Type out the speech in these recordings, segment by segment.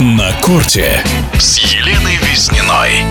На корте с Еленой Визниной.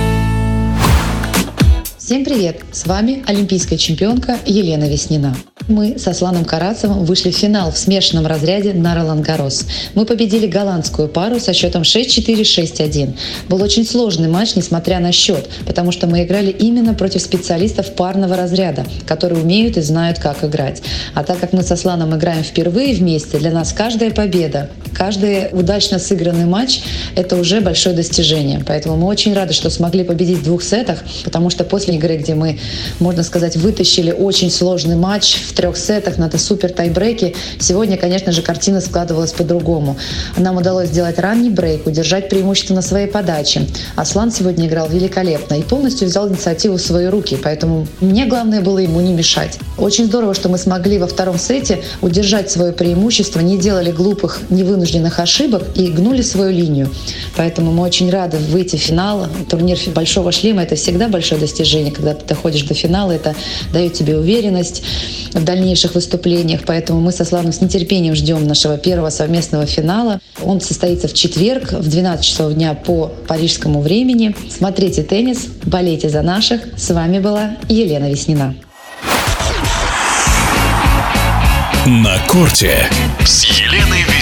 Всем привет! С вами олимпийская чемпионка Елена Веснина. Мы со Сланом Карацевым вышли в финал в смешанном разряде на Ролан Гарос. Мы победили голландскую пару со счетом 6-4, 6-1. Был очень сложный матч, несмотря на счет, потому что мы играли именно против специалистов парного разряда, которые умеют и знают, как играть. А так как мы со Сланом играем впервые вместе, для нас каждая победа, каждый удачно сыгранный матч – это уже большое достижение. Поэтому мы очень рады, что смогли победить в двух сетах, потому что после игры, где мы, можно сказать, вытащили очень сложный матч в трех сетах на супер тайбреке. Сегодня, конечно же, картина складывалась по-другому. Нам удалось сделать ранний брейк, удержать преимущество на своей подаче. Аслан сегодня играл великолепно и полностью взял инициативу в свои руки, поэтому мне главное было ему не мешать. Очень здорово, что мы смогли во втором сете удержать свое преимущество, не делали глупых, невынужденных ошибок и гнули свою линию. Поэтому мы очень рады выйти в финал. Турнир «Большого шлема» — это всегда большое достижение. Когда ты доходишь до финала, это дает тебе уверенность дальнейших выступлениях. Поэтому мы со Славным с нетерпением ждем нашего первого совместного финала. Он состоится в четверг в 12 часов дня по парижскому времени. Смотрите теннис, болейте за наших. С вами была Елена Веснина. На корте с Еленой.